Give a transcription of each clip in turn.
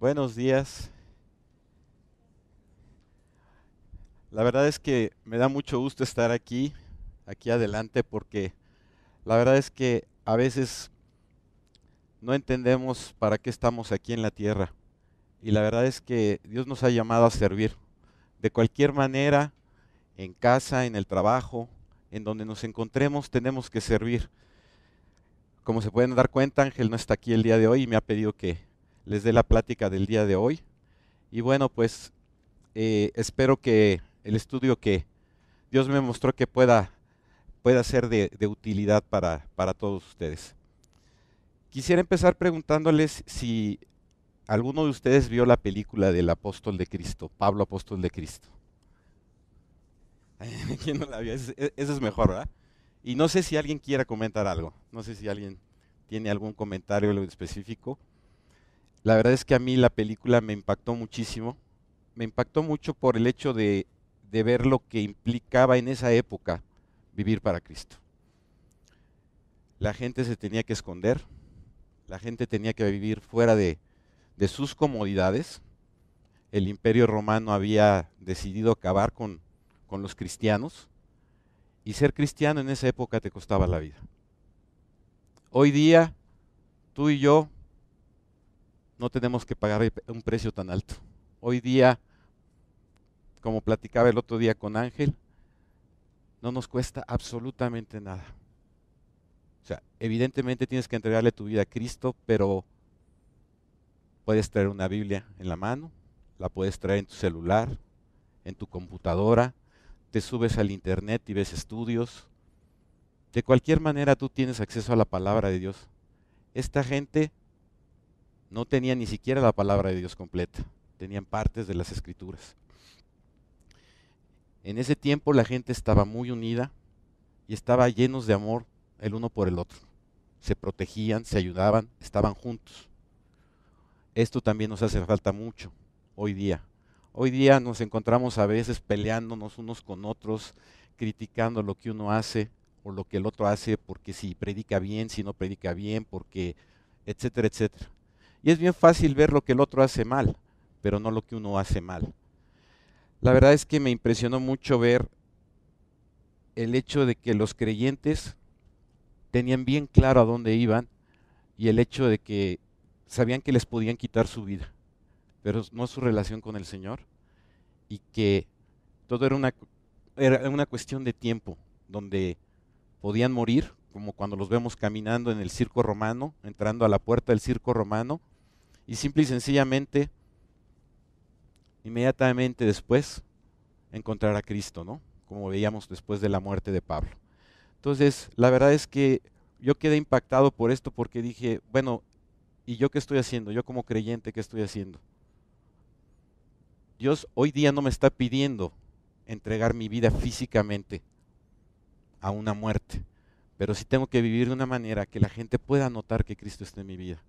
Buenos días. La verdad es que me da mucho gusto estar aquí, aquí adelante, porque la verdad es que a veces no entendemos para qué estamos aquí en la tierra. Y la verdad es que Dios nos ha llamado a servir. De cualquier manera, en casa, en el trabajo, en donde nos encontremos, tenemos que servir. Como se pueden dar cuenta, Ángel no está aquí el día de hoy y me ha pedido que les dé la plática del día de hoy. Y bueno, pues eh, espero que el estudio que Dios me mostró que pueda, pueda ser de, utilidad para, para todos ustedes. Quisiera empezar preguntándoles si alguno de ustedes vio la película del apóstol de Cristo, Pablo apóstol de Cristo. ¿Quién no la vio? Eso es mejor, ¿verdad? Y no sé si alguien quiera comentar algo. No sé si alguien tiene algún comentario específico. La verdad es que a mí la película me impactó muchísimo. Me impactó mucho por el hecho de, de ver lo que implicaba en esa época vivir para Cristo. La gente se tenía que esconder, la gente tenía que vivir fuera de, de sus comodidades. El imperio romano había decidido acabar con, con los cristianos y ser cristiano en esa época te costaba la vida. Hoy día, tú y yo no tenemos que pagar un precio tan alto. Hoy día, como platicaba el otro día con Ángel, no nos cuesta absolutamente nada. O sea, evidentemente tienes que entregarle tu vida a Cristo, pero puedes traer una Biblia en la mano, la puedes traer en tu celular, en tu computadora, te subes al internet y ves estudios. De cualquier manera tú tienes acceso a la palabra de Dios. Esta gente no tenía ni siquiera la palabra de Dios completa, tenían partes de las escrituras. En ese tiempo la gente estaba muy unida y estaba llenos de amor el uno por el otro. Se protegían, se ayudaban, estaban juntos. Esto también nos hace falta mucho hoy día. Hoy día nos encontramos a veces peleándonos unos con otros, criticando lo que uno hace o lo que el otro hace, porque si predica bien, si no predica bien, porque, etcétera, etcétera. Y es bien fácil ver lo que el otro hace mal, pero no lo que uno hace mal. La verdad es que me impresionó mucho ver el hecho de que los creyentes tenían bien claro a dónde iban y el hecho de que sabían que les podían quitar su vida pero no su relación con el Señor, y que todo era una, era una cuestión de tiempo, donde podían morir, como cuando los vemos caminando en el circo romano, entrando a la puerta del circo romano, y simple y sencillamente, inmediatamente después, encontrar a Cristo, ¿no? Como veíamos después de la muerte de Pablo. Entonces, la verdad es que yo quedé impactado por esto porque dije, bueno, ¿y yo qué estoy haciendo? Yo como creyente, ¿qué estoy haciendo? Dios hoy día no me está pidiendo entregar mi vida físicamente a una muerte, pero sí tengo que vivir de una manera que la gente pueda notar que Cristo está en mi vida.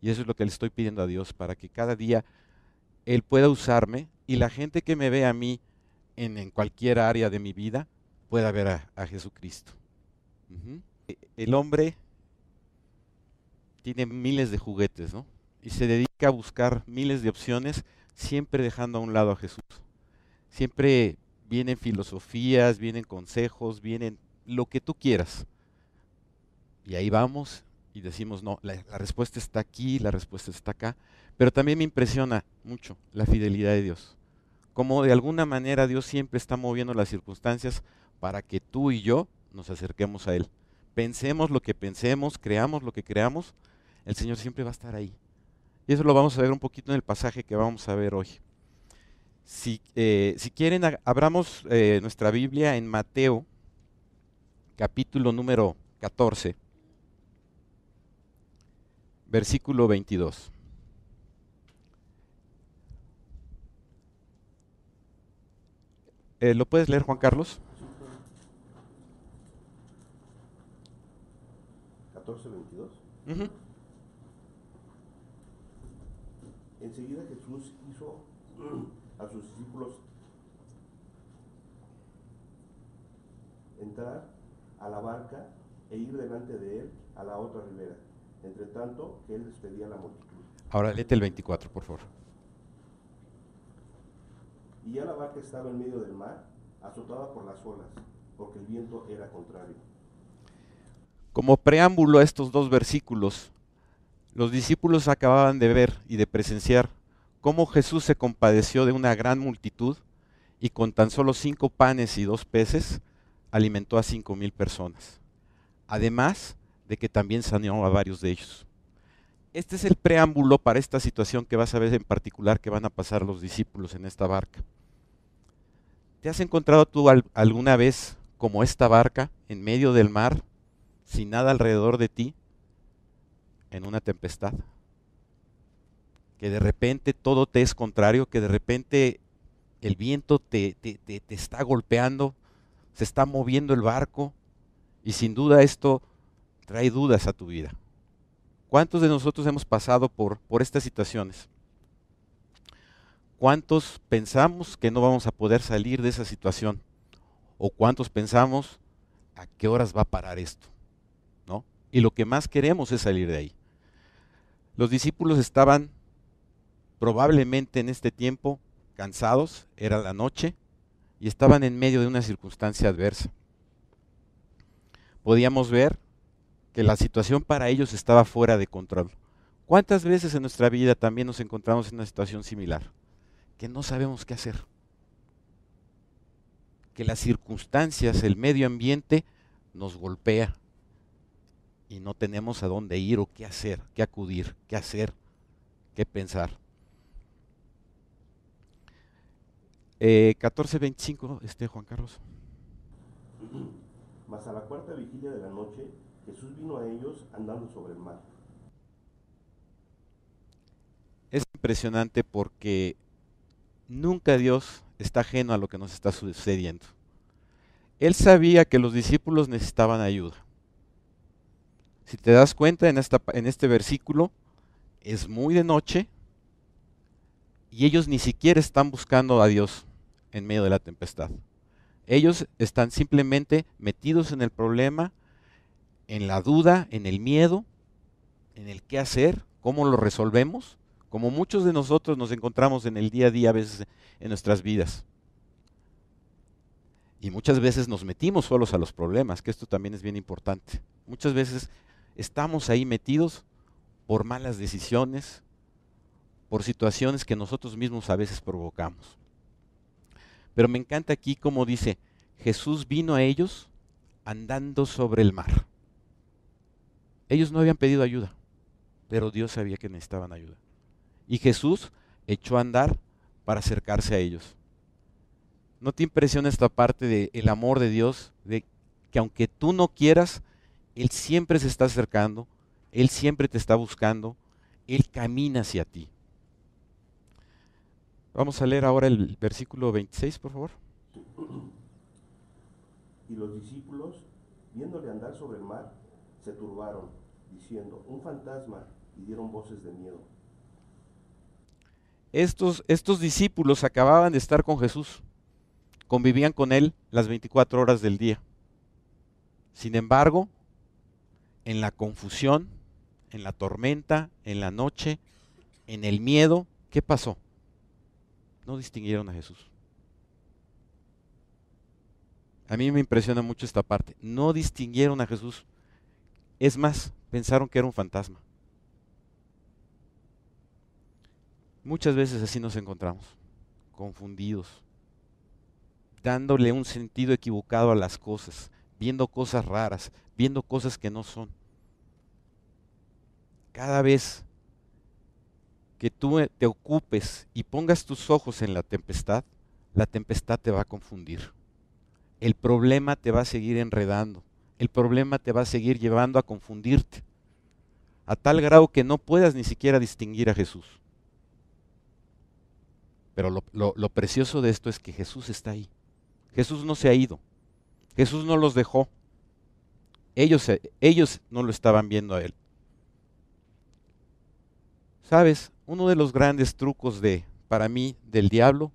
Y eso es lo que le estoy pidiendo a Dios, para que cada día Él pueda usarme y la gente que me ve a mí en, cualquier área de mi vida pueda ver a, Jesucristo. El hombre tiene miles de juguetes, ¿no? Y se dedica a buscar miles de opciones siempre dejando a un lado a Jesús. Siempre vienen filosofías, vienen consejos, vienen lo que tú quieras. Y ahí vamos y decimos, no, la, respuesta está aquí, la respuesta está acá. Pero también me impresiona mucho la fidelidad de Dios. Como de alguna manera Dios siempre está moviendo las circunstancias para que tú y yo nos acerquemos a Él. Pensemos lo que pensemos, creamos lo que creamos, el Señor siempre va a estar ahí. Y eso lo vamos a ver un poquito en el pasaje que vamos a ver hoy. Si, eh, si quieren, abramos eh, nuestra Biblia en Mateo, capítulo número 14, versículo 22. Eh, ¿Lo puedes leer, Juan Carlos? 14, 22. Enseguida Jesús hizo a sus discípulos entrar a la barca e ir delante de él a la otra ribera, entre tanto que él despedía a la multitud. Ahora léete el 24, por favor. Y ya la barca estaba en medio del mar, azotada por las olas, porque el viento era contrario. Como preámbulo a estos dos versículos, los discípulos acababan de ver y de presenciar cómo Jesús se compadeció de una gran multitud y con tan solo cinco panes y dos peces alimentó a cinco mil personas. Además de que también saneó a varios de ellos. Este es el preámbulo para esta situación que vas a ver en particular que van a pasar los discípulos en esta barca. ¿Te has encontrado tú alguna vez como esta barca en medio del mar, sin nada alrededor de ti, en una tempestad? Que de repente todo te es contrario, que de repente el viento te, te, te está golpeando, se está moviendo el barco y sin duda esto trae dudas a tu vida. ¿Cuántos de nosotros hemos pasado por, por estas situaciones? ¿Cuántos pensamos que no vamos a poder salir de esa situación? ¿O cuántos pensamos a qué horas va a parar esto? ¿No? Y lo que más queremos es salir de ahí. Los discípulos estaban probablemente en este tiempo cansados, era la noche, y estaban en medio de una circunstancia adversa. Podíamos ver que la situación para ellos estaba fuera de control. ¿Cuántas veces en nuestra vida también nos encontramos en una situación similar? Que no sabemos qué hacer. Que las circunstancias, el medio ambiente nos golpea y no tenemos a dónde ir o qué hacer, qué acudir, qué hacer, qué pensar. 14.25, eh, este Juan Carlos. Mas a la cuarta vigilia de la noche, Jesús vino a ellos andando sobre el mar. Es impresionante porque nunca Dios está ajeno a lo que nos está sucediendo. Él sabía que los discípulos necesitaban ayuda. Si te das cuenta en, en este versículo, es muy de noche y ellos ni siquiera están buscando a Dios en medio de la tempestad. Ellos están simplemente metidos en el problema, en la duda, en el miedo, en el qué hacer, cómo lo resolvemos, como muchos de nosotros nos encontramos en el día a día a veces en nuestras vidas. Y muchas veces nos metimos solos a los problemas, que esto también es bien importante. Muchas veces estamos ahí metidos por malas decisiones, por situaciones que nosotros mismos a veces provocamos. Pero me encanta aquí como dice, Jesús vino a ellos andando sobre el mar. Ellos no habían pedido ayuda, pero Dios sabía que necesitaban ayuda. Y Jesús echó a andar para acercarse a ellos. ¿No te impresiona esta parte del amor de Dios? De que aunque tú no quieras, Él siempre se está acercando, Él siempre te está buscando, Él camina hacia ti. Vamos a leer ahora el versículo 26, por favor. Y los discípulos, viéndole andar sobre el mar, se turbaron, diciendo, un fantasma, y dieron voces de miedo. Estos, estos discípulos acababan de estar con Jesús, convivían con Él las 24 horas del día. Sin embargo, en la confusión, en la tormenta, en la noche, en el miedo, ¿qué pasó? No distinguieron a Jesús. A mí me impresiona mucho esta parte. No distinguieron a Jesús. Es más, pensaron que era un fantasma. Muchas veces así nos encontramos, confundidos, dándole un sentido equivocado a las cosas, viendo cosas raras, viendo cosas que no son. Cada vez que tú te ocupes y pongas tus ojos en la tempestad, la tempestad te va a confundir. El problema te va a seguir enredando el problema te va a seguir llevando a confundirte, a tal grado que no puedas ni siquiera distinguir a Jesús. Pero lo, precioso de esto es que Jesús está ahí. Jesús no se ha ido. Jesús no los dejó. Ellos, ellos no lo estaban viendo a Él. ¿Sabes? Uno de los grandes trucos de, para mí, del diablo,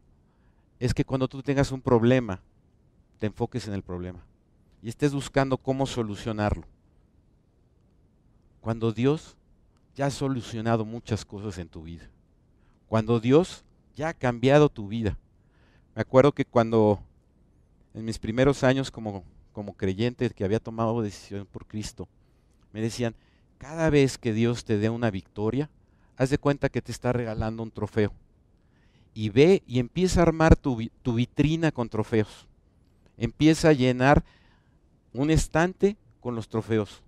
es que cuando tú tengas un problema, te enfoques en el problema y estés buscando cómo solucionarlo. Cuando Dios ya ha solucionado muchas cosas en tu vida. Cuando Dios ya ha cambiado tu vida. Me acuerdo que cuando en mis primeros años como, como creyente que había tomado decisión por Cristo, me decían, cada vez que Dios te dé una victoria, haz de cuenta que te está regalando un trofeo. Y ve y empieza a armar tu, tu vitrina con trofeos. Empieza a llenar un estante con los trofeos.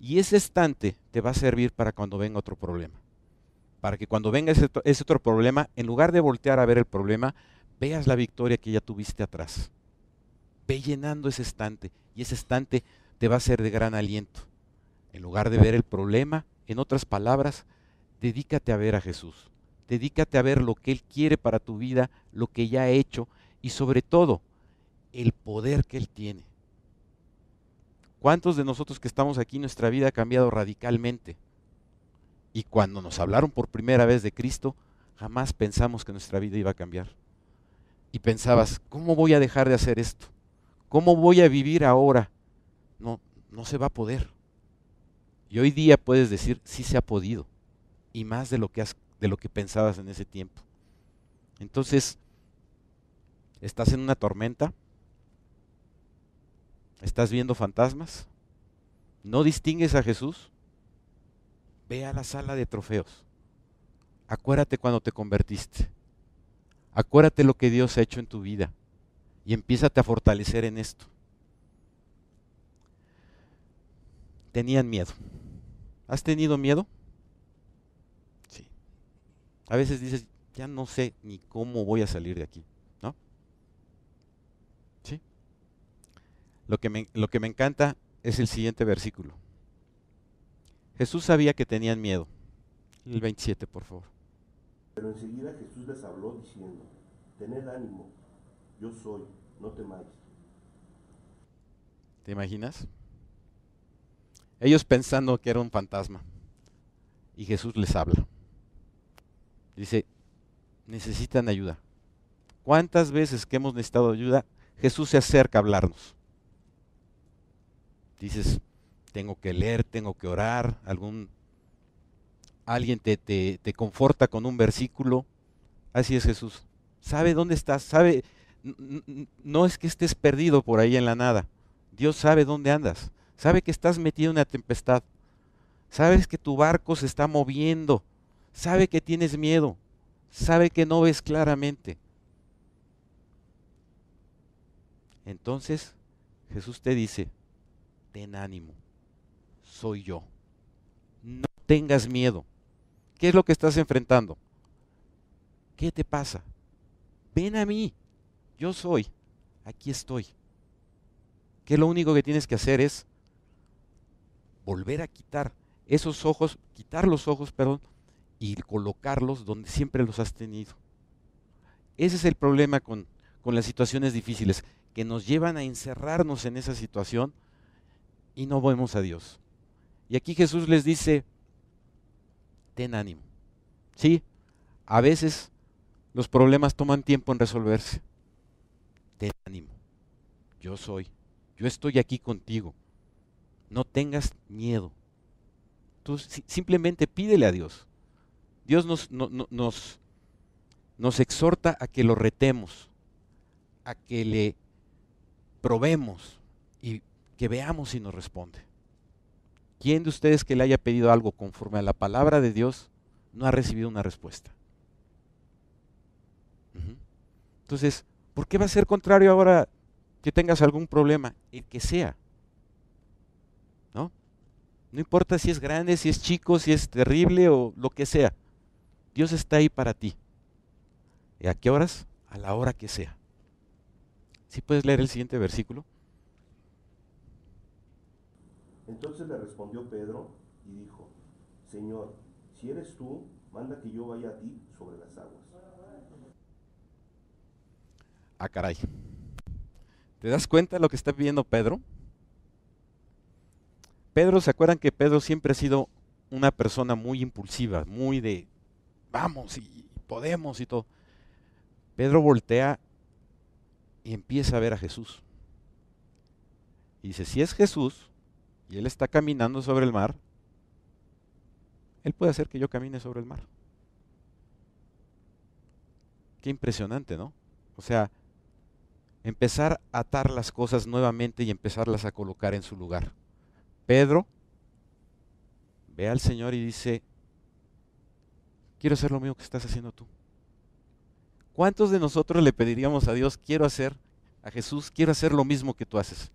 Y ese estante te va a servir para cuando venga otro problema. Para que cuando venga ese, otro problema, en lugar de voltear a ver el problema, veas la victoria que ya tuviste atrás. Ve llenando ese estante y ese estante te va a ser de gran aliento. En lugar de ver el problema, en otras palabras, dedícate a ver a Jesús. Dedícate a ver lo que Él quiere para tu vida, lo que ya ha hecho y sobre todo el poder que Él tiene. ¿Cuántos de nosotros que estamos aquí nuestra vida ha cambiado radicalmente? Y cuando nos hablaron por primera vez de Cristo, jamás pensamos que nuestra vida iba a cambiar. Y pensabas, ¿cómo voy a dejar de hacer esto? ¿Cómo voy a vivir ahora? No, no se va a poder. Y hoy día puedes decir, sí se ha podido. Y más de lo que, has, de lo que pensabas en ese tiempo. Entonces, estás en una tormenta, ¿Estás viendo fantasmas? ¿No distingues a Jesús? Ve a la sala de trofeos. Acuérdate cuando te convertiste. Acuérdate lo que Dios ha hecho en tu vida y empiézate a fortalecer en esto. Tenían miedo. ¿Has tenido miedo? Sí. A veces dices, ya no sé ni cómo voy a salir de aquí. Lo que, me, lo que me encanta es el siguiente versículo. Jesús sabía que tenían miedo. El 27, por favor. Pero enseguida Jesús les habló diciendo, tened ánimo, yo soy, no temáis. ¿Te imaginas? Ellos pensando que era un fantasma. Y Jesús les habla. Dice, necesitan ayuda. ¿Cuántas veces que hemos necesitado ayuda, Jesús se acerca a hablarnos? Dices, tengo que leer, tengo que orar, algún alguien te, te, te, conforta con un versículo. Así es Jesús. Sabe dónde estás, sabe, no es que estés perdido por ahí en la nada. Dios sabe dónde andas, sabe que estás metido en una tempestad, sabes que tu barco se está moviendo, sabe que tienes miedo, sabe que no ves claramente. Entonces Jesús te dice, ten ánimo, soy yo. No tengas miedo. ¿Qué es lo que estás enfrentando? ¿Qué te pasa? Ven a mí, yo soy, aquí estoy. Que lo único que tienes que hacer es volver a quitar esos ojos, quitar los ojos, perdón, y colocarlos donde siempre los has tenido. Ese es el problema con, con las situaciones difíciles, que nos llevan a encerrarnos en esa situación y no vemos a Dios. Y aquí Jesús les dice, ten ánimo. Sí, a veces los problemas toman tiempo en resolverse. Ten ánimo. Yo soy. Yo estoy aquí contigo. No tengas miedo. Tú simplemente pídele a Dios. Dios nos, nos, nos exhorta a que lo retemos, a que le probemos y que veamos si nos responde. ¿Quién de ustedes que le haya pedido algo conforme a la palabra de Dios no ha recibido una respuesta? Entonces, ¿por qué va a ser contrario ahora que tengas algún problema? El que sea. ¿No? No importa si es grande, si es chico, si es terrible o lo que sea. Dios está ahí para ti. ¿Y a qué horas? A la hora que sea. ¿Sí puedes leer el siguiente versículo? Entonces le respondió Pedro y dijo, Señor, si eres tú, manda que yo vaya a ti sobre las aguas. Ah, caray. ¿Te das cuenta de lo que está viendo Pedro? Pedro, ¿se acuerdan que Pedro siempre ha sido una persona muy impulsiva, muy de vamos y podemos y todo? Pedro voltea y empieza a ver a Jesús. Y dice, si es Jesús, y él está caminando sobre el mar, Él puede hacer que yo camine sobre el mar. Qué impresionante, ¿no? O sea, empezar a atar las cosas nuevamente y empezarlas a colocar en su lugar. Pedro ve al Señor y dice, quiero hacer lo mismo que estás haciendo tú. ¿Cuántos de nosotros le pediríamos a Dios, quiero hacer, a Jesús, quiero hacer lo mismo que tú haces?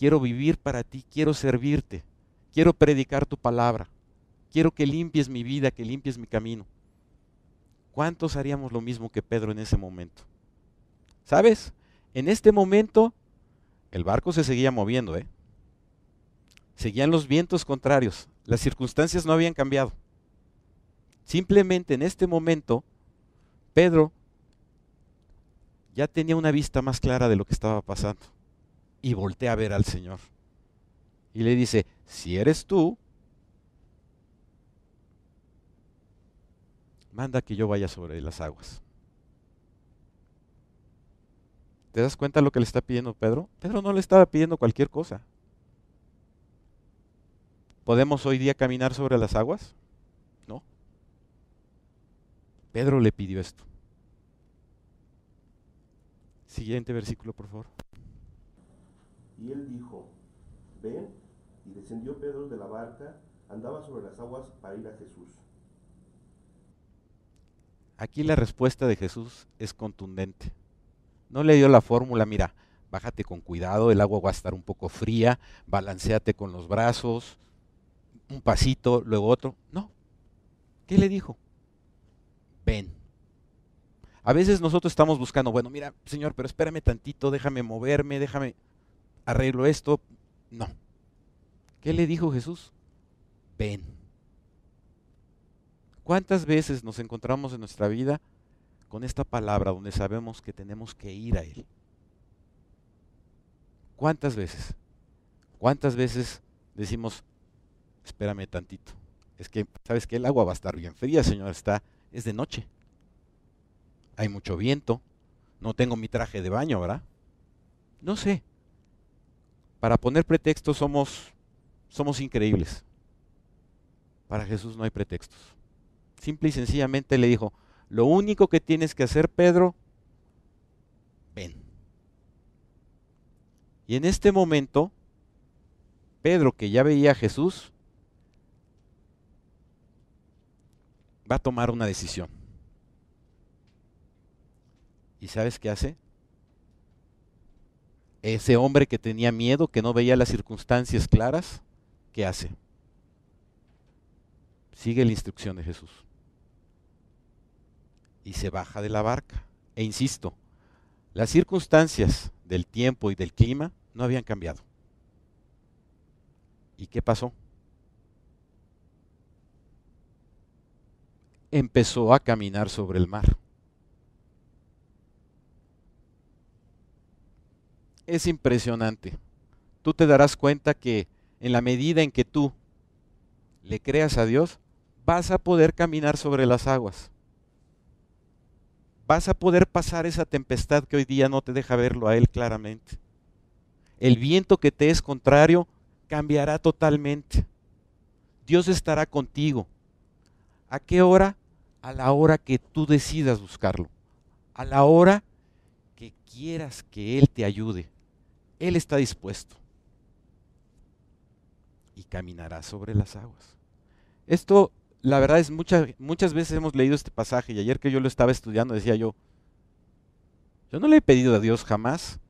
Quiero vivir para ti, quiero servirte, quiero predicar tu palabra, quiero que limpies mi vida, que limpies mi camino. ¿Cuántos haríamos lo mismo que Pedro en ese momento? ¿Sabes? En este momento el barco se seguía moviendo, ¿eh? Seguían los vientos contrarios, las circunstancias no habían cambiado. Simplemente en este momento, Pedro ya tenía una vista más clara de lo que estaba pasando y voltea a ver al Señor. Y le dice, si eres tú, manda que yo vaya sobre las aguas. ¿Te das cuenta de lo que le está pidiendo Pedro? Pedro no le estaba pidiendo cualquier cosa. ¿Podemos hoy día caminar sobre las aguas? No. Pedro le pidió esto. Siguiente versículo, por favor. Y él dijo, ven, y descendió Pedro de la barca, andaba sobre las aguas para ir a Jesús. Aquí la respuesta de Jesús es contundente. No le dio la fórmula, mira, bájate con cuidado, el agua va a estar un poco fría, balanceate con los brazos, un pasito, luego otro. No. ¿Qué le dijo? Ven. A veces nosotros estamos buscando, bueno, mira, Señor, pero espérame tantito, déjame moverme, déjame, arreglo esto. No. ¿Qué le dijo Jesús? Ven. ¿Cuántas veces nos encontramos en nuestra vida con esta palabra donde sabemos que tenemos que ir a Él? ¿Cuántas veces? ¿Cuántas veces decimos, espérame tantito? Es que, ¿sabes que El agua va a estar bien fría, Señor, está, es de noche. Hay mucho viento. No tengo mi traje de baño, ¿verdad? No sé. Para poner pretextos somos, somos increíbles. Para Jesús no hay pretextos. Simple y sencillamente le dijo, lo único que tienes que hacer, Pedro, ven. Y en este momento, Pedro, que ya veía a Jesús, va a tomar una decisión. ¿Y sabes qué hace? Ese hombre que tenía miedo, que no veía las circunstancias claras, ¿qué hace? Sigue la instrucción de Jesús y se baja de la barca. E insisto, las circunstancias del tiempo y del clima no habían cambiado. ¿Y qué pasó? Empezó a caminar sobre el mar. Es impresionante. Tú te darás cuenta que en la medida en que tú le creas a Dios, vas a poder caminar sobre las aguas vas a poder pasar esa tempestad que hoy día no te deja verlo a Él claramente. El viento que te es contrario cambiará totalmente. Dios estará contigo. ¿A qué hora? A la hora que tú decidas buscarlo. A la hora que quieras que Él te ayude. Él está dispuesto. Y caminará sobre las aguas. Esto la verdad es muchas muchas veces hemos leído este pasaje y ayer que yo lo estaba estudiando decía yo, yo no le he pedido a Dios jamás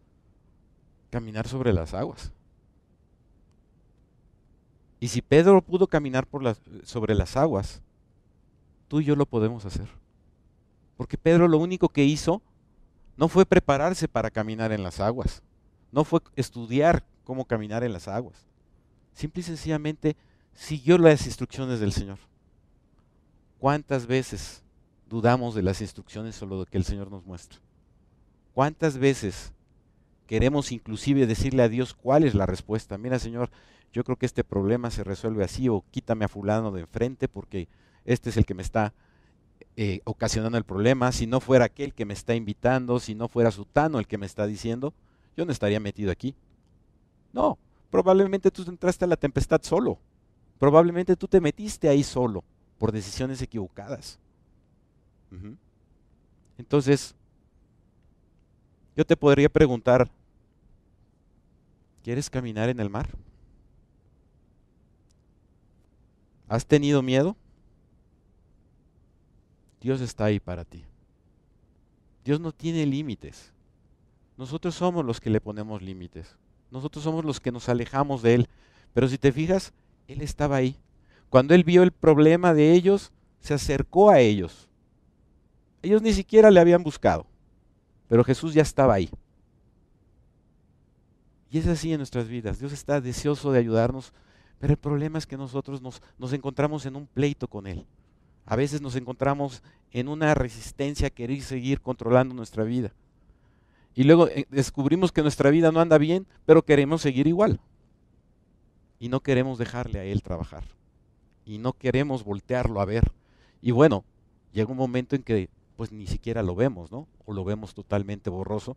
caminar sobre las aguas. Y si Pedro pudo caminar sobre las aguas, tú y yo lo podemos hacer. Porque Pedro lo único que hizo no fue prepararse para caminar en las aguas, no fue estudiar cómo caminar en las aguas. Simple y sencillamente siguió las instrucciones del Señor. ¿Cuántas veces dudamos de las instrucciones o lo que el Señor nos muestra? ¿Cuántas veces queremos inclusive decirle a Dios cuál es la respuesta? Mira, Señor, yo creo que este problema se resuelve así o quítame a fulano de enfrente porque este es el que me está eh, ocasionando el problema. Si no fuera aquel que me está invitando, si no fuera Sutano el que me está diciendo, yo no estaría metido aquí. No, probablemente tú entraste a la tempestad solo. Probablemente tú te metiste ahí solo por decisiones equivocadas. Entonces, yo te podría preguntar, ¿quieres caminar en el mar? ¿Has tenido miedo? Dios está ahí para ti. Dios no tiene límites. Nosotros somos los que le ponemos límites. Nosotros somos los que nos alejamos de Él. Pero si te fijas, Él estaba ahí. Cuando Él vio el problema de ellos, se acercó a ellos. Ellos ni siquiera le habían buscado, pero Jesús ya estaba ahí. Y es así en nuestras vidas. Dios está deseoso de ayudarnos pero el problema es que nosotros nos, encontramos en un pleito con Él. A veces nos encontramos en una resistencia a querer seguir controlando nuestra vida. Y luego eh, descubrimos que nuestra vida no anda bien, pero queremos seguir igual. Y no queremos dejarle a Él trabajar. Y no queremos voltearlo a ver. Y bueno, llega un momento en que pues ni siquiera lo vemos, ¿no? O lo vemos totalmente borroso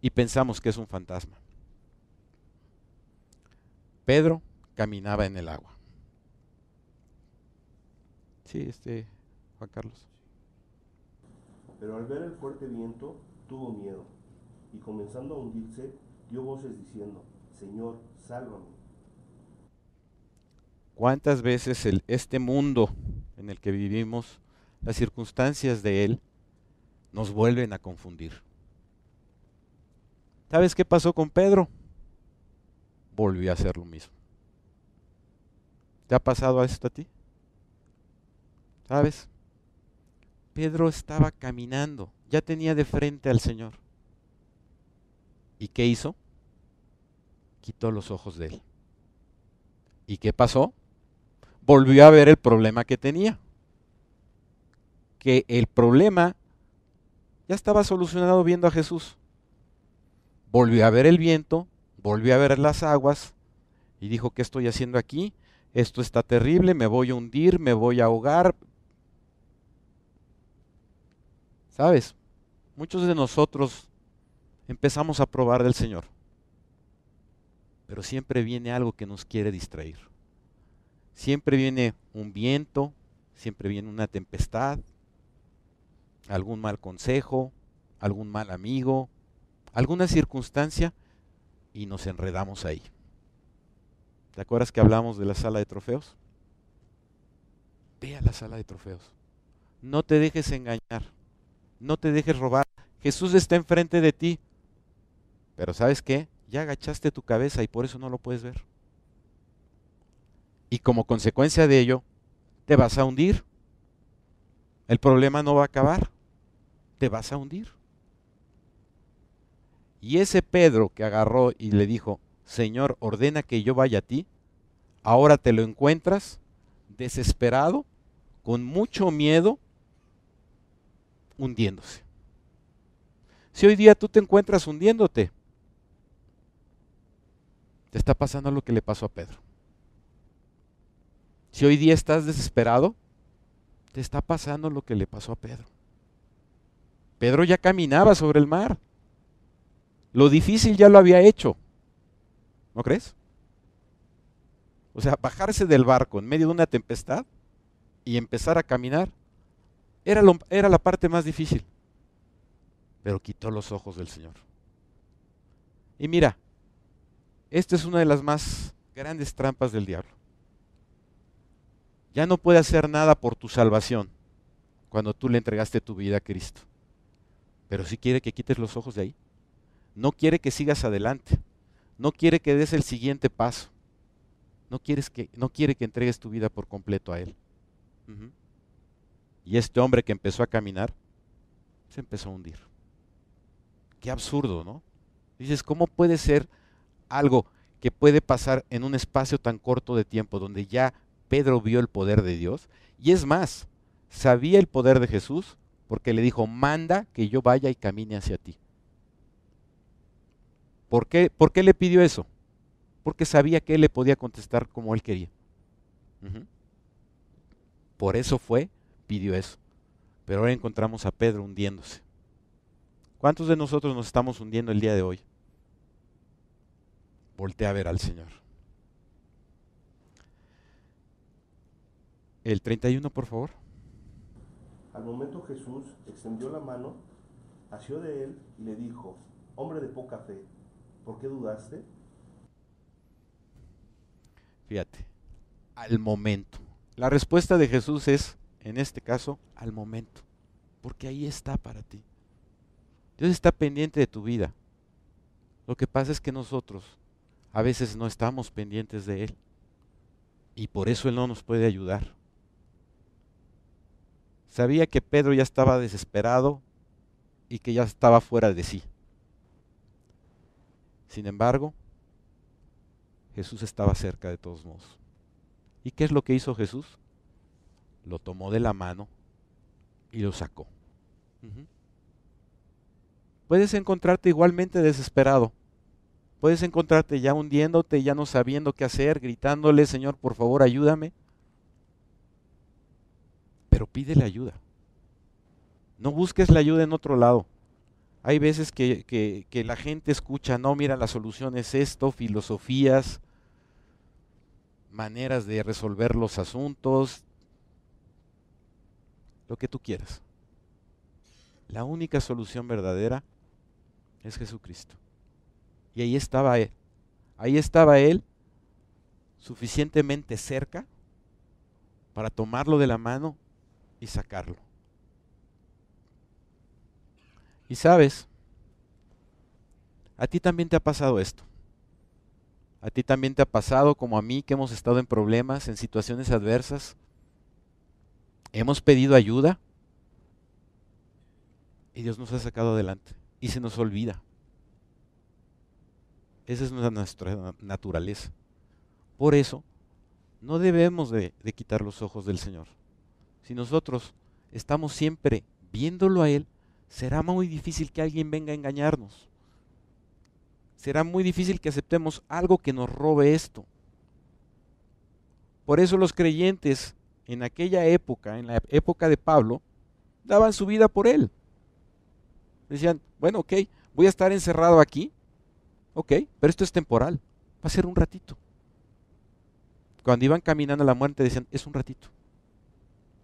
y pensamos que es un fantasma. Pedro caminaba en el agua. Sí, este, Juan Carlos. Pero al ver el fuerte viento, tuvo miedo, y comenzando a hundirse, dio voces diciendo, Señor, sálvame. ¿Cuántas veces este mundo en el que vivimos, las circunstancias de él, nos vuelven a confundir? ¿Sabes qué pasó con Pedro? Volvió a hacer lo mismo. ¿Te ha pasado esto a ti? ¿Sabes? Pedro estaba caminando, ya tenía de frente al Señor. ¿Y qué hizo? Quitó los ojos de él. ¿Y qué pasó? Volvió a ver el problema que tenía. Que el problema ya estaba solucionado viendo a Jesús. Volvió a ver el viento, volvió a ver las aguas y dijo, ¿qué estoy haciendo aquí? esto está terrible, me voy a hundir, me voy a ahogar. ¿Sabes? Muchos de nosotros empezamos a probar del Señor, pero siempre viene algo que nos quiere distraer. Siempre viene un viento, siempre viene una tempestad, algún mal consejo, algún mal amigo, alguna circunstancia y nos enredamos ahí. ¿Te acuerdas que hablamos de la sala de trofeos? Ve a la sala de trofeos. No te dejes engañar. No te dejes robar. Jesús está enfrente de ti. Pero ¿sabes qué? Ya agachaste tu cabeza y por eso no lo puedes ver. Y como consecuencia de ello, te vas a hundir. El problema no va a acabar. Te vas a hundir. Y ese Pedro que agarró y le dijo, Señor, ordena que yo vaya a ti, ahora te lo encuentras desesperado, con mucho miedo, hundiéndose. Si hoy día tú te encuentras hundiéndote, te está pasando lo que le pasó a Pedro. Si hoy día estás desesperado, te está pasando lo que le pasó a Pedro. Pedro ya caminaba sobre el mar. Lo difícil ya lo había hecho. ¿No crees? O sea, bajarse del barco en medio de una tempestad y empezar a caminar era, era la parte más difícil. Pero quitó los ojos del Señor. Y mira, esta es una de las más grandes trampas del diablo. Ya no puede hacer nada por tu salvación cuando tú le entregaste tu vida a Cristo. Pero sí quiere que quites los ojos de ahí. No quiere que sigas adelante no quiere que des el siguiente paso. No, quieres que, quiere que entregues tu vida por completo a Él. Y este hombre que empezó a caminar, se empezó a hundir. Qué absurdo, ¿no? Dices, ¿cómo puede ser algo que puede pasar en un espacio tan corto de tiempo donde ya Pedro vio el poder de Dios? Y es más, sabía el poder de Jesús porque le dijo, manda que yo vaya y camine hacia ti. ¿Por qué, ¿Por qué le pidió eso? Porque sabía que él le podía contestar como él quería. Por eso fue, pidió eso. Pero ahora encontramos a Pedro hundiéndose. ¿Cuántos de nosotros nos estamos hundiendo el día de hoy? Voltea a ver al Señor. El 31, por favor. Al momento Jesús extendió la mano, asió de él y le dijo, hombre de poca fe, ¿por qué dudaste? Fíjate, al momento. La respuesta de Jesús es, en este caso, al momento, porque ahí está para ti. Dios está pendiente de tu vida. Lo que pasa es que nosotros a veces no estamos pendientes de Él y por eso Él no nos puede ayudar. Sabía que Pedro ya estaba desesperado y que ya estaba fuera de sí. Sin embargo, Jesús estaba cerca de todos modos. ¿Y qué es lo que hizo Jesús? Lo tomó de la mano y lo sacó. Puedes encontrarte igualmente desesperado. Puedes encontrarte ya hundiéndote, ya no sabiendo qué hacer, gritándole, Señor, por favor, ayúdame. Pero pídele ayuda. No busques la ayuda en otro lado. Hay veces que, que la gente escucha, no, mira, la solución es esto, filosofías, maneras de resolver los asuntos, lo que tú quieras. La única solución verdadera es Jesucristo. Y ahí estaba Él. Ahí estaba Él suficientemente cerca para tomarlo de la mano y sacarlo. Y sabes, a ti también te ha pasado esto. A ti también te ha pasado, como a mí, que hemos estado en problemas, en situaciones adversas. Hemos pedido ayuda y Dios nos ha sacado adelante y se nos olvida. Esa es nuestra naturaleza. Por eso, no debemos de, de quitar los ojos del Señor. Si nosotros estamos siempre viéndolo a Él, será muy difícil que alguien venga a engañarnos será muy difícil que aceptemos algo que nos robe esto. Por eso los creyentes en aquella época, en la época de Pablo, daban su vida por él. Decían, bueno, ok, voy a estar encerrado aquí, ok, pero esto es temporal, va a ser un ratito. Cuando iban caminando a la muerte decían, es un ratito.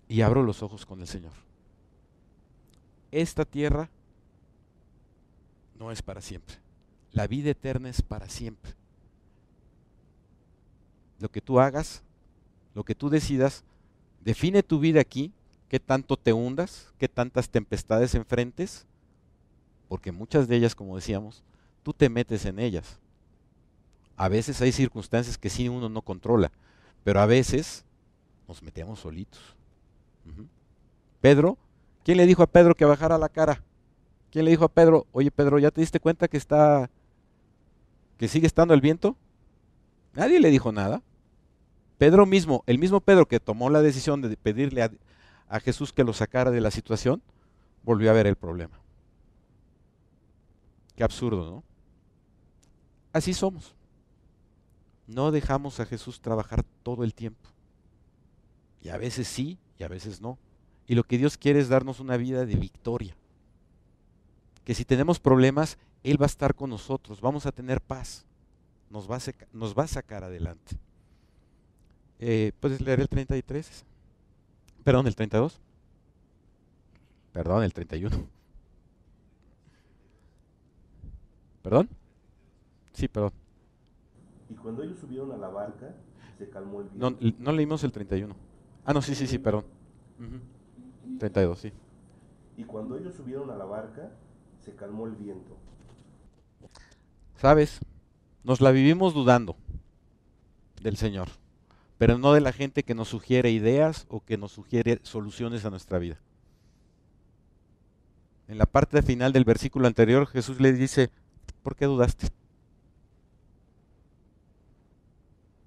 Y abro los ojos con el Señor. Esta tierra no es para siempre. La vida eterna es para siempre. Lo que tú hagas, lo que tú decidas, define tu vida aquí, qué tanto te hundas, qué tantas tempestades enfrentes, porque muchas de ellas, como decíamos, tú te metes en ellas. A veces hay circunstancias que sí uno no controla, pero a veces nos metemos solitos. Pedro, ¿quién le dijo a Pedro que bajara la cara? ¿Quién le dijo a Pedro, oye Pedro, ¿ya te diste cuenta que está que sigue estando el viento? Nadie le dijo nada. Pedro mismo, el mismo Pedro que tomó la decisión de pedirle a, Jesús que lo sacara de la situación, volvió a ver el problema. Qué absurdo, ¿no? Así somos. No dejamos a Jesús trabajar todo el tiempo. Y a veces sí, y a veces no. Y lo que Dios quiere es darnos una vida de victoria. Que si tenemos problemas, él va a estar con nosotros, vamos a tener paz, nos va a, sacar adelante. Eh, ¿Puedes leer el 33? Perdón, el 32. Perdón, el 31. ¿Perdón? Sí, perdón. Y cuando ellos subieron a la barca, se calmó el viento. No, no leímos el 31. Ah, no, sí, sí, sí, perdón. 32, sí. Y cuando ellos subieron a la barca, se calmó el viento. ¿Sabes? Nos la vivimos dudando del Señor, pero no de la gente que nos sugiere ideas o que nos sugiere soluciones a nuestra vida. En la parte final del versículo anterior, Jesús le dice, ¿por qué dudaste?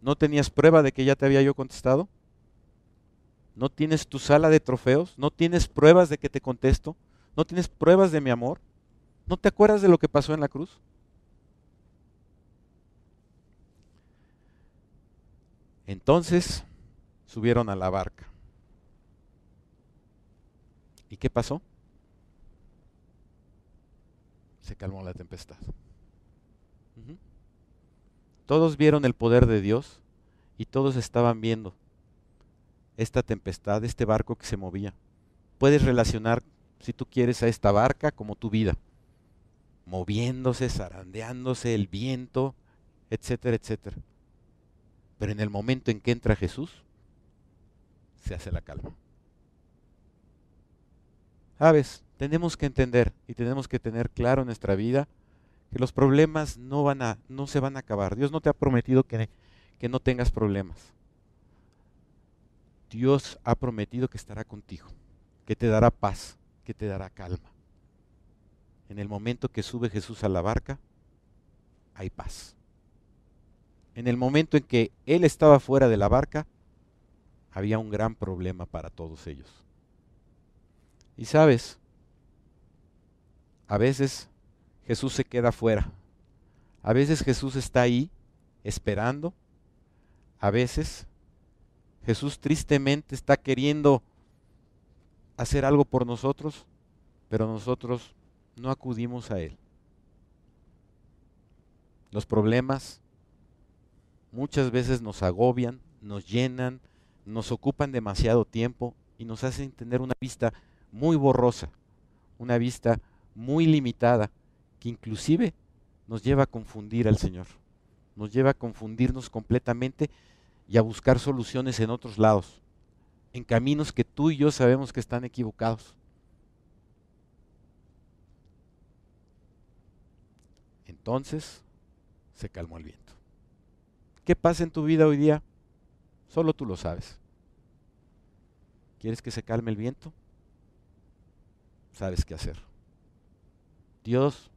¿No tenías prueba de que ya te había yo contestado? ¿No tienes tu sala de trofeos? ¿No tienes pruebas de que te contesto? ¿No tienes pruebas de mi amor? ¿No te acuerdas de lo que pasó en la cruz? Entonces subieron a la barca. ¿Y qué pasó? Se calmó la tempestad. Todos vieron el poder de Dios y todos estaban viendo esta tempestad, este barco que se movía. Puedes relacionar, si tú quieres, a esta barca como tu vida, moviéndose, zarandeándose, el viento, etcétera, etcétera. Pero en el momento en que entra Jesús, se hace la calma. Sabes, tenemos que entender y tenemos que tener claro en nuestra vida que los problemas no, van a, no se van a acabar. Dios no te ha prometido que, que no tengas problemas. Dios ha prometido que estará contigo, que te dará paz, que te dará calma. En el momento que sube Jesús a la barca, hay paz. En el momento en que Él estaba fuera de la barca, había un gran problema para todos ellos. Y sabes, a veces Jesús se queda fuera. A veces Jesús está ahí esperando. A veces Jesús tristemente está queriendo hacer algo por nosotros, pero nosotros no acudimos a Él. Los problemas muchas veces nos agobian, nos llenan, nos ocupan demasiado tiempo y nos hacen tener una vista muy borrosa, una vista muy limitada, que inclusive nos lleva a confundir al Señor, nos lleva a confundirnos completamente y a buscar soluciones en otros lados, en caminos que tú y yo sabemos que están equivocados. Entonces se calmó el viento. ¿Qué pasa en tu vida hoy día? Solo tú lo sabes. ¿Quieres que se calme el viento? Sabes qué hacer. Dios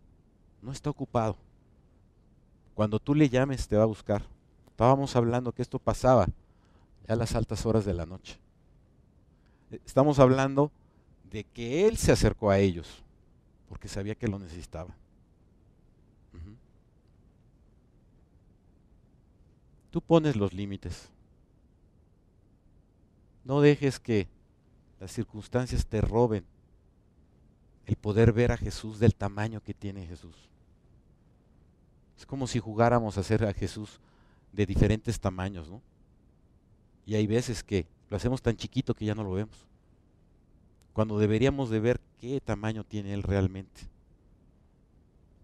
no está ocupado. Cuando tú le llames te va a buscar. Estábamos hablando que esto pasaba ya a las altas horas de la noche. Estamos hablando de que Él se acercó a ellos porque sabía que lo necesitaban. Tú pones los límites. No dejes que las circunstancias te roben el poder ver a Jesús del tamaño que tiene Jesús. Es como si jugáramos a hacer a Jesús de diferentes tamaños, ¿no? Y hay veces que lo hacemos tan chiquito que ya no lo vemos. Cuando deberíamos de ver qué tamaño tiene Él realmente.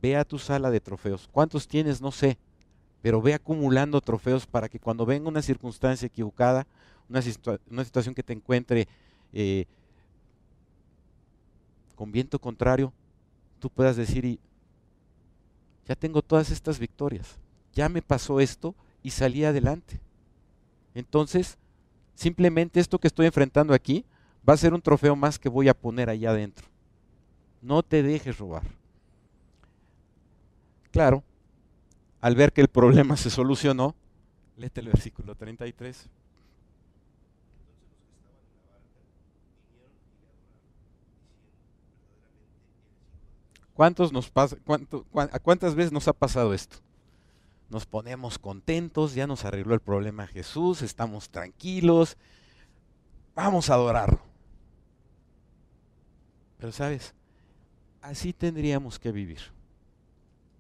Ve a tu sala de trofeos. ¿Cuántos tienes? No sé pero ve acumulando trofeos para que cuando venga una circunstancia equivocada, una, situación que te encuentre eh, con viento contrario, tú puedas decir, ya tengo todas estas victorias, ya me pasó esto y salí adelante. Entonces, simplemente esto que estoy enfrentando aquí va a ser un trofeo más que voy a poner allá adentro. No te dejes robar. Claro, al ver que el problema se solucionó, léete el versículo 33. ¿Cuántos nos pasa, ¿Cuántas veces nos ha pasado esto? Nos ponemos contentos, ya nos arregló el problema Jesús, estamos tranquilos, vamos a adorarlo. Pero sabes, así tendríamos que vivir.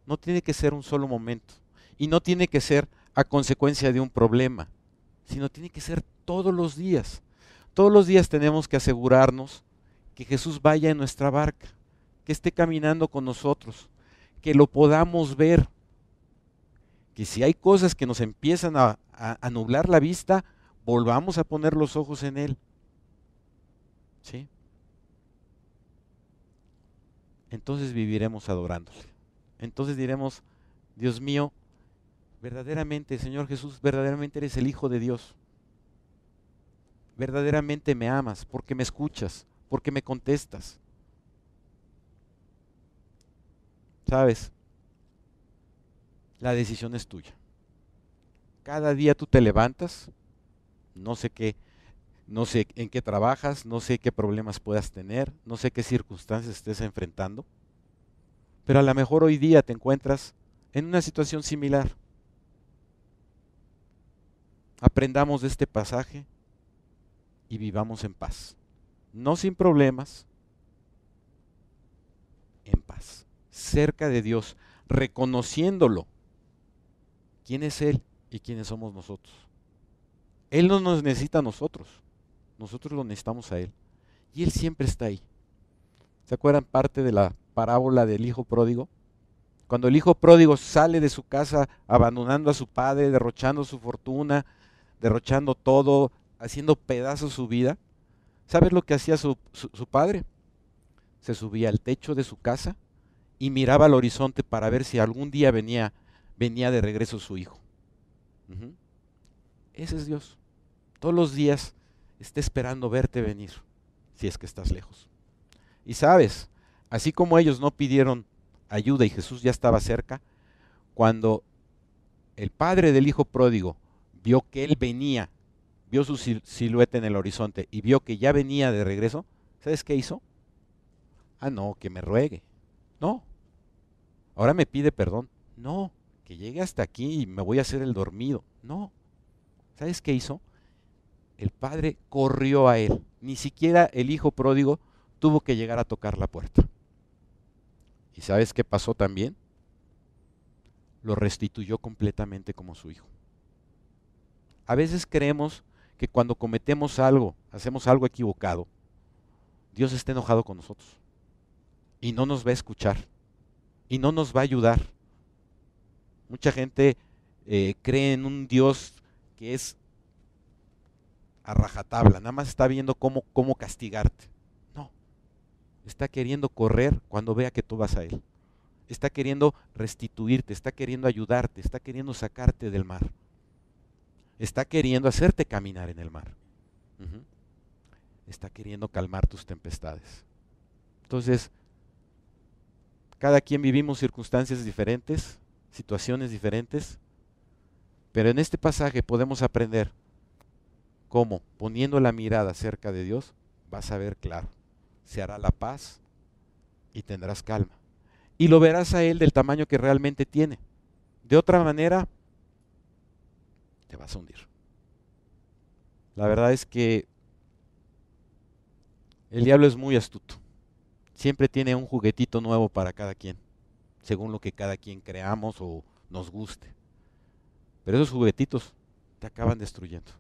No tiene que ser un solo momento. Y no tiene que ser a consecuencia de un problema, sino tiene que ser todos los días. Todos los días tenemos que asegurarnos que Jesús vaya en nuestra barca, que esté caminando con nosotros, que lo podamos ver. Que si hay cosas que nos empiezan a, a, nublar la vista, volvamos a poner los ojos en Él. ¿Sí? Entonces viviremos adorándole entonces diremos, Dios mío, verdaderamente, Señor Jesús, verdaderamente eres el Hijo de Dios. Verdaderamente me amas porque me escuchas, porque me contestas. ¿Sabes? La decisión es tuya. Cada día tú te levantas, no sé qué, no sé en qué trabajas, no sé qué problemas puedas tener, no sé qué circunstancias estés enfrentando pero a lo mejor hoy día te encuentras en una situación similar. Aprendamos de este pasaje y vivamos en paz. No sin problemas, en paz, cerca de Dios, reconociéndolo. ¿Quién es Él y quiénes somos nosotros? Él no nos necesita a nosotros. nosotros lo necesitamos a Él. Y Él siempre está ahí. ¿Se acuerdan parte de la parábola del hijo pródigo? Cuando el hijo pródigo sale de su casa abandonando a su padre, derrochando su fortuna, derrochando todo, haciendo pedazos su vida, ¿sabes lo que hacía su, padre? Se subía al techo de su casa y miraba al horizonte para ver si algún día venía, venía de regreso su hijo. Ese es Dios. Todos los días está esperando verte venir, si es que estás lejos. Y sabes, así como ellos no pidieron ayuda y Jesús ya estaba cerca, cuando el padre del hijo pródigo vio que él venía, vio su silueta en el horizonte y vio que ya venía de regreso, ¿sabes qué hizo? Ah, no, que me ruegue. No. Ahora me pide perdón. No, que llegue hasta aquí y me voy a hacer el dormido. No. ¿Sabes qué hizo? El padre corrió a él. Ni siquiera el hijo pródigo tuvo que llegar a tocar la puerta. ¿Y sabes qué pasó también? Lo restituyó completamente como su hijo. A veces creemos que cuando cometemos algo, hacemos algo equivocado, Dios está enojado con nosotros y no nos va a escuchar y no nos va a ayudar. Mucha gente eh, cree en un Dios que es a rajatabla, nada más está viendo cómo, cómo castigarte. No, está queriendo correr cuando vea que tú vas a Él. Está queriendo restituirte, está queriendo ayudarte, está queriendo sacarte del mar. Está queriendo hacerte caminar en el mar. Está queriendo calmar tus tempestades. Entonces, cada quien vivimos circunstancias diferentes, situaciones diferentes, pero en este pasaje podemos aprender cómo, poniendo la mirada cerca de Dios, vas a ver claro. Se hará la paz y tendrás calma. Y lo verás a Él del tamaño que realmente tiene. De otra manera, te vas a hundir. La verdad es que el diablo es muy astuto. Siempre tiene un juguetito nuevo para cada quien, según lo que cada quien creamos o nos guste. Pero esos juguetitos te acaban destruyendo.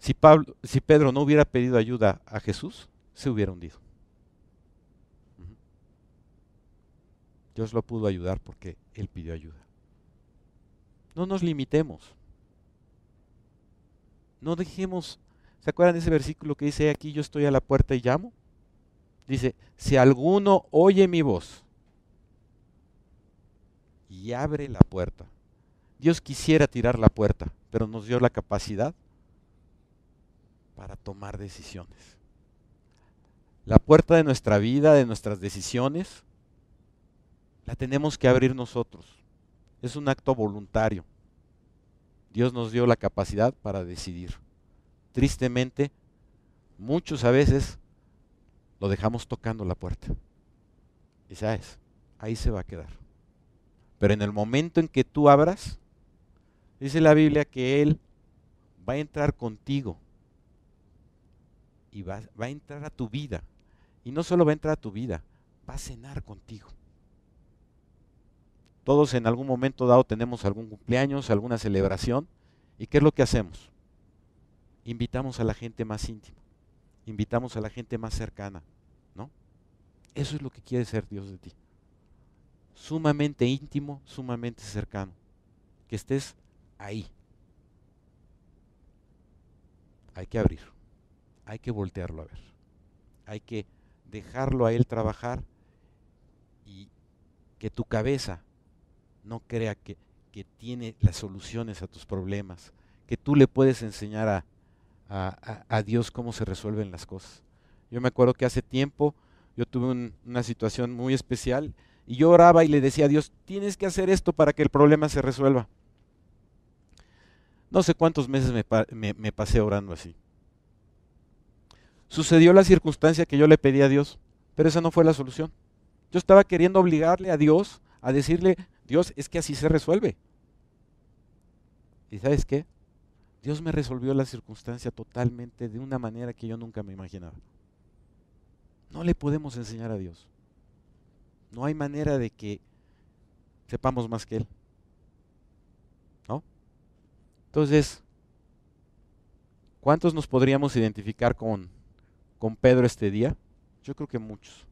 si, Pablo, si Pedro no hubiera pedido ayuda a Jesús, se hubiera hundido. Dios lo pudo ayudar porque él pidió ayuda. No nos limitemos. No dejemos, ¿se acuerdan de ese versículo que dice aquí yo estoy a la puerta y llamo? Dice, si alguno oye mi voz y abre la puerta. Dios quisiera tirar la puerta, pero nos dio la capacidad para tomar decisiones. La puerta de nuestra vida, de nuestras decisiones, la tenemos que abrir nosotros. Es un acto voluntario. Dios nos dio la capacidad para decidir. Tristemente, muchos a veces lo dejamos tocando la puerta. Y sabes, ahí se va a quedar. Pero en el momento en que tú abras, dice la Biblia que Él va a entrar contigo y va, va, a entrar a tu vida. Y no solo va a entrar a tu vida, va a cenar contigo. Todos en algún momento dado tenemos algún cumpleaños, alguna celebración. ¿Y qué es lo que hacemos? Invitamos a la gente más íntima, invitamos a la gente más cercana, ¿no? Eso es lo que quiere ser Dios de ti sumamente íntimo, sumamente cercano. Que estés ahí. Hay que abrir, hay que voltearlo a ver, hay que dejarlo a él trabajar y que tu cabeza no crea que, que tiene las soluciones a tus problemas, que tú le puedes enseñar a, a, Dios cómo se resuelven las cosas. Yo me acuerdo que hace tiempo yo tuve una situación muy especial y yo oraba y le decía a Dios, tienes que hacer esto para que el problema se resuelva. No sé cuántos meses me, pasé orando así. Sucedió la circunstancia que yo le pedí a Dios, pero esa no fue la solución. Yo estaba queriendo obligarle a Dios a decirle, Dios, es que así se resuelve. ¿Y sabes qué? Dios me resolvió la circunstancia totalmente de una manera que yo nunca me imaginaba. No le podemos enseñar a Dios. No hay manera de que sepamos más que Él. ¿No? Entonces, ¿Cuántos nos podríamos identificar con, con Pedro este día? Yo creo que muchos.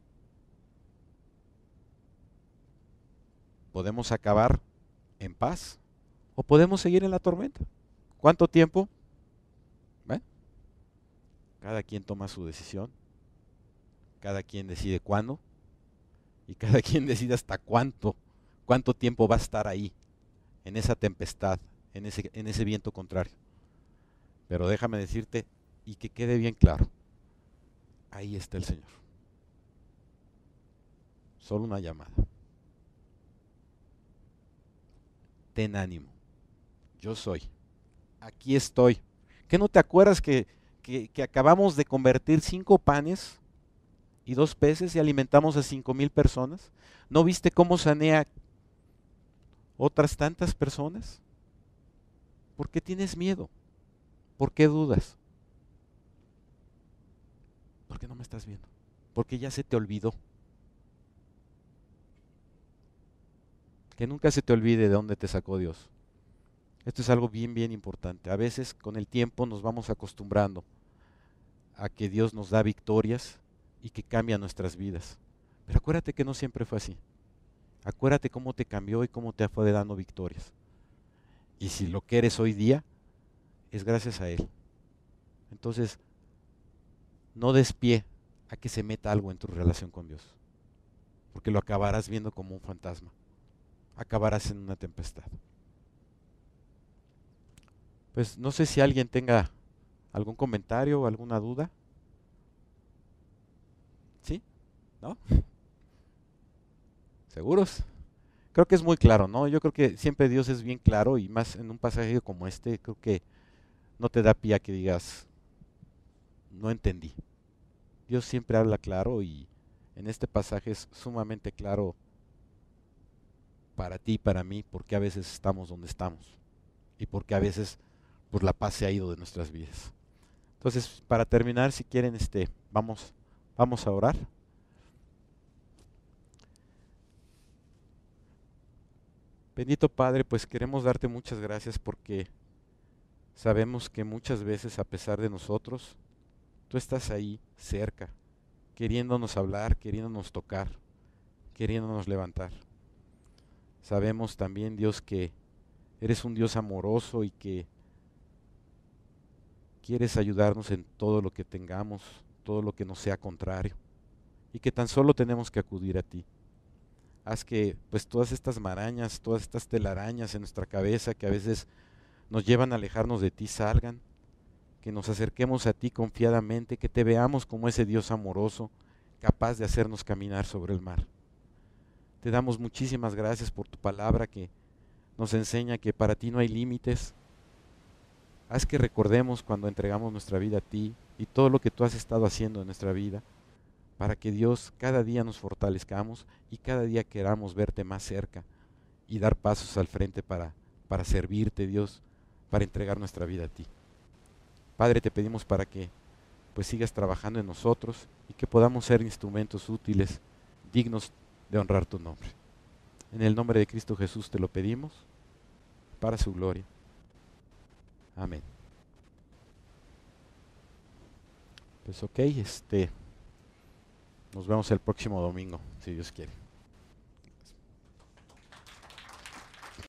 Podemos acabar en paz o podemos seguir en la tormenta. ¿Cuánto tiempo? Cada quien toma su decisión, cada quien decide cuándo y cada quien decide hasta cuánto, cuánto tiempo va a estar ahí, en esa tempestad, en ese, en ese viento contrario. Pero déjame decirte, y que quede bien claro, ahí está el Señor. Solo una llamada. Ten ánimo. Yo soy. Aquí estoy. ¿Qué no te acuerdas que, que, acabamos de convertir cinco panes y dos peces y alimentamos a cinco mil personas? ¿No viste cómo sanea otras tantas personas? ¿Por qué tienes miedo? ¿Por qué dudas? ¿Por qué no me estás viendo? Porque ya se te olvidó. Que nunca se te olvide de dónde te sacó Dios. Esto es algo bien, bien importante. A veces con el tiempo nos vamos acostumbrando a que Dios nos da victorias y que cambia nuestras vidas. Pero acuérdate que no siempre fue así. Acuérdate cómo te cambió y cómo te fue dando victorias. Y si lo que eres hoy día, es gracias a Él. Entonces, no des pie a que se meta algo en tu relación con Dios, porque lo acabarás viendo como un fantasma acabarás en una tempestad. Pues no sé si alguien tenga algún comentario o alguna duda. ¿Sí? ¿No? ¿Seguros? Creo que es muy claro, ¿no? Yo creo que siempre Dios es bien claro y más en un pasaje como este, creo que no te da pie que digas, no entendí. Dios siempre habla claro y en este pasaje es sumamente claro para ti y para mí, porque a veces estamos donde estamos y porque a veces pues, la paz se ha ido de nuestras vidas. Entonces, para terminar, si quieren, este, vamos, vamos a orar. Bendito Padre, pues queremos darte muchas gracias porque sabemos que muchas veces, a pesar de nosotros, tú estás ahí cerca, queriéndonos hablar, queriéndonos tocar, queriéndonos levantar. Sabemos también, Dios, que eres un Dios amoroso y que quieres ayudarnos en todo lo que tengamos, todo lo que nos sea contrario, y que tan solo tenemos que acudir a ti. Haz que pues todas estas marañas, todas estas telarañas en nuestra cabeza que a veces nos llevan a alejarnos de ti salgan, que nos acerquemos a ti confiadamente, que te veamos como ese Dios amoroso, capaz de hacernos caminar sobre el mar. Te damos muchísimas gracias por tu palabra que nos enseña que para ti no hay límites. Haz que recordemos cuando entregamos nuestra vida a ti y todo lo que tú has estado haciendo en nuestra vida, para que Dios cada día nos fortalezcamos y cada día queramos verte más cerca y dar pasos al frente para, para servirte, Dios, para entregar nuestra vida a ti. Padre, te pedimos para que pues sigas trabajando en nosotros y que podamos ser instrumentos útiles, dignos de honrar tu nombre. En el nombre de Cristo Jesús te lo pedimos, para su gloria. Amén. Pues ok, este, nos vemos el próximo domingo, si Dios quiere.